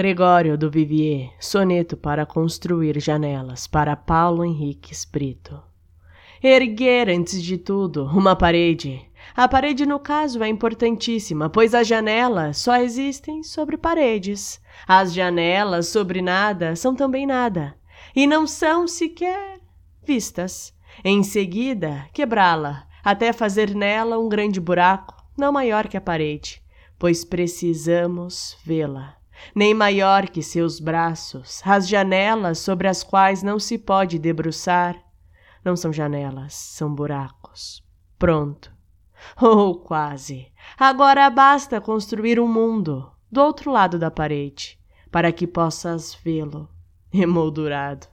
Gregório do Vivier, soneto para construir janelas, para Paulo Henrique Brito. Erguer, antes de tudo, uma parede. A parede, no caso, é importantíssima, pois as janelas só existem sobre paredes. As janelas sobre nada são também nada, e não são sequer vistas. Em seguida, quebrá-la, até fazer nela um grande buraco, não maior que a parede, pois precisamos vê-la nem maior que seus braços, as janelas sobre as quais não se pode debruçar. Não são janelas, são buracos. Pronto. Ou oh, quase. Agora basta construir um mundo do outro lado da parede, para que possas vê-lo emoldurado.